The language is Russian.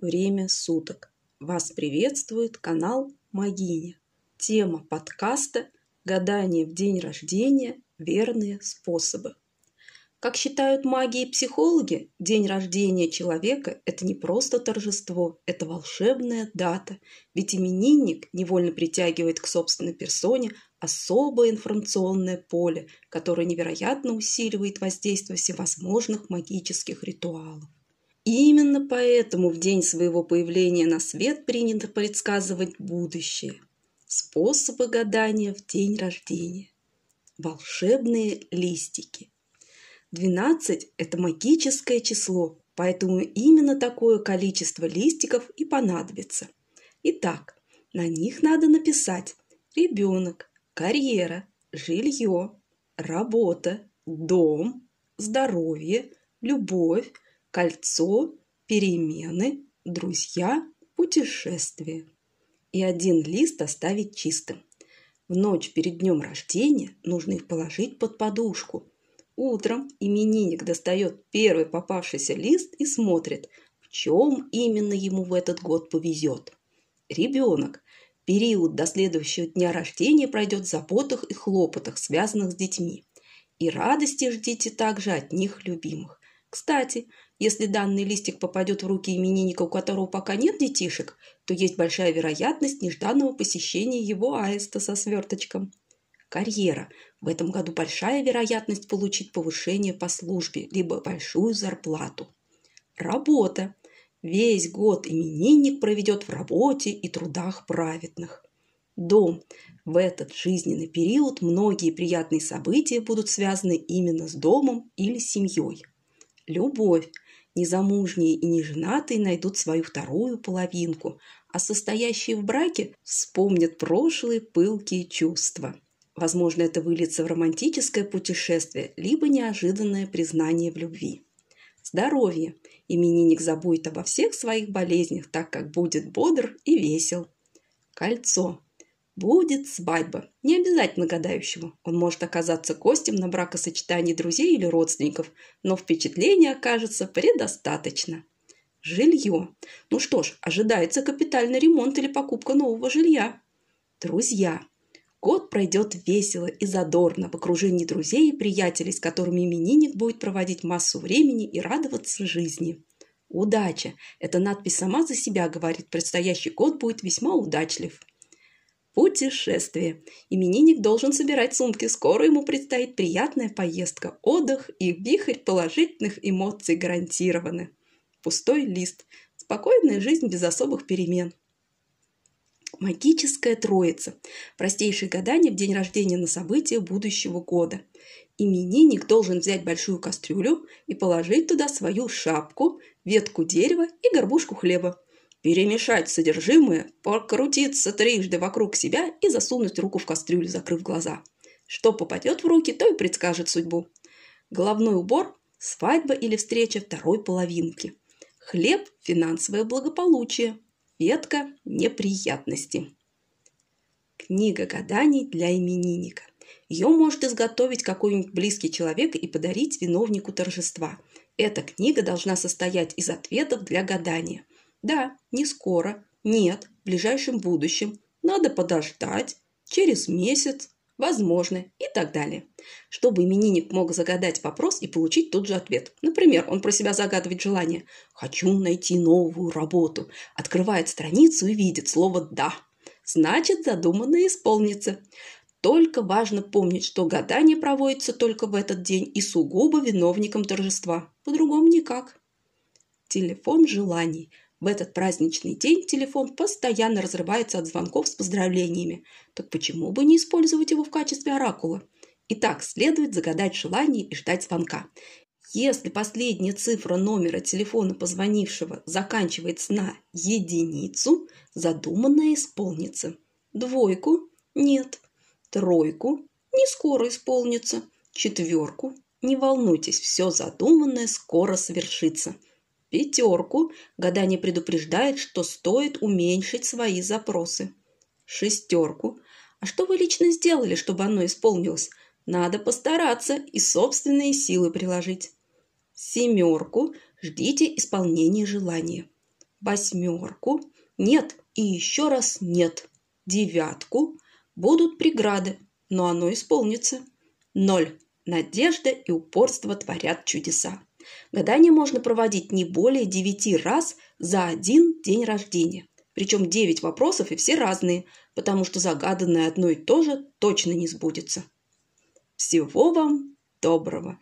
время суток. Вас приветствует канал Магиня. Тема подкаста «Гадание в день рождения. Верные способы». Как считают маги и психологи, день рождения человека – это не просто торжество, это волшебная дата, ведь именинник невольно притягивает к собственной персоне особое информационное поле, которое невероятно усиливает воздействие всевозможных магических ритуалов. И именно поэтому в день своего появления на свет принято предсказывать будущее. Способы гадания в день рождения. Волшебные листики. 12 – это магическое число, поэтому именно такое количество листиков и понадобится. Итак, на них надо написать ребенок, карьера, жилье, работа, дом, здоровье, любовь, кольцо, перемены, друзья, путешествия. И один лист оставить чистым. В ночь перед днем рождения нужно их положить под подушку. Утром именинник достает первый попавшийся лист и смотрит, в чем именно ему в этот год повезет. Ребенок. Период до следующего дня рождения пройдет в заботах и хлопотах, связанных с детьми. И радости ждите также от них любимых. Кстати, если данный листик попадет в руки именинника, у которого пока нет детишек, то есть большая вероятность нежданного посещения его аиста со сверточком. Карьера. В этом году большая вероятность получить повышение по службе, либо большую зарплату. Работа. Весь год именинник проведет в работе и трудах праведных. Дом. В этот жизненный период многие приятные события будут связаны именно с домом или семьей. Любовь. Незамужние и неженатые найдут свою вторую половинку, а состоящие в браке вспомнят прошлые пылкие чувства. Возможно, это выльется в романтическое путешествие, либо неожиданное признание в любви. Здоровье. Именинник забудет обо всех своих болезнях, так как будет бодр и весел. Кольцо. Будет свадьба. Не обязательно гадающего. Он может оказаться гостем на бракосочетании друзей или родственников, но впечатления окажется предостаточно. Жилье. Ну что ж, ожидается капитальный ремонт или покупка нового жилья. Друзья. Год пройдет весело и задорно в окружении друзей и приятелей, с которыми именинник будет проводить массу времени и радоваться жизни. Удача. Эта надпись сама за себя говорит, предстоящий год будет весьма удачлив. Путешествие. Именинник должен собирать сумки. Скоро ему предстоит приятная поездка, отдых и вихрь положительных эмоций гарантированы. Пустой лист. Спокойная жизнь без особых перемен. Магическая троица. Простейшее гадание в день рождения на события будущего года. Именинник должен взять большую кастрюлю и положить туда свою шапку, ветку дерева и горбушку хлеба перемешать содержимое, покрутиться трижды вокруг себя и засунуть руку в кастрюлю, закрыв глаза. Что попадет в руки, то и предскажет судьбу. Головной убор – свадьба или встреча второй половинки. Хлеб – финансовое благополучие. Ветка – неприятности. Книга гаданий для именинника. Ее может изготовить какой-нибудь близкий человек и подарить виновнику торжества. Эта книга должна состоять из ответов для гадания. Да, не скоро, нет, в ближайшем будущем, надо подождать, через месяц, возможно и так далее. Чтобы именинник мог загадать вопрос и получить тот же ответ. Например, он про себя загадывает желание «хочу найти новую работу», открывает страницу и видит слово «да». Значит, задуманное исполнится. Только важно помнить, что гадание проводится только в этот день и сугубо виновником торжества. По-другому никак. Телефон желаний – в этот праздничный день телефон постоянно разрывается от звонков с поздравлениями. Так почему бы не использовать его в качестве оракула? Итак, следует загадать желание и ждать звонка. Если последняя цифра номера телефона позвонившего заканчивается на единицу, задуманное исполнится. Двойку – нет. Тройку – не скоро исполнится. Четверку – не волнуйтесь, все задуманное скоро совершится – Пятерку гадание предупреждает, что стоит уменьшить свои запросы. Шестерку. А что вы лично сделали, чтобы оно исполнилось? Надо постараться и собственные силы приложить. Семерку. Ждите исполнения желания. восьмерку, нет и еще раз нет, девятку, будут преграды, но оно исполнится. Ноль. Надежда и упорство творят чудеса. Гадание можно проводить не более девяти раз за один день рождения. Причем девять вопросов и все разные, потому что загаданное одно и то же точно не сбудется. Всего вам доброго!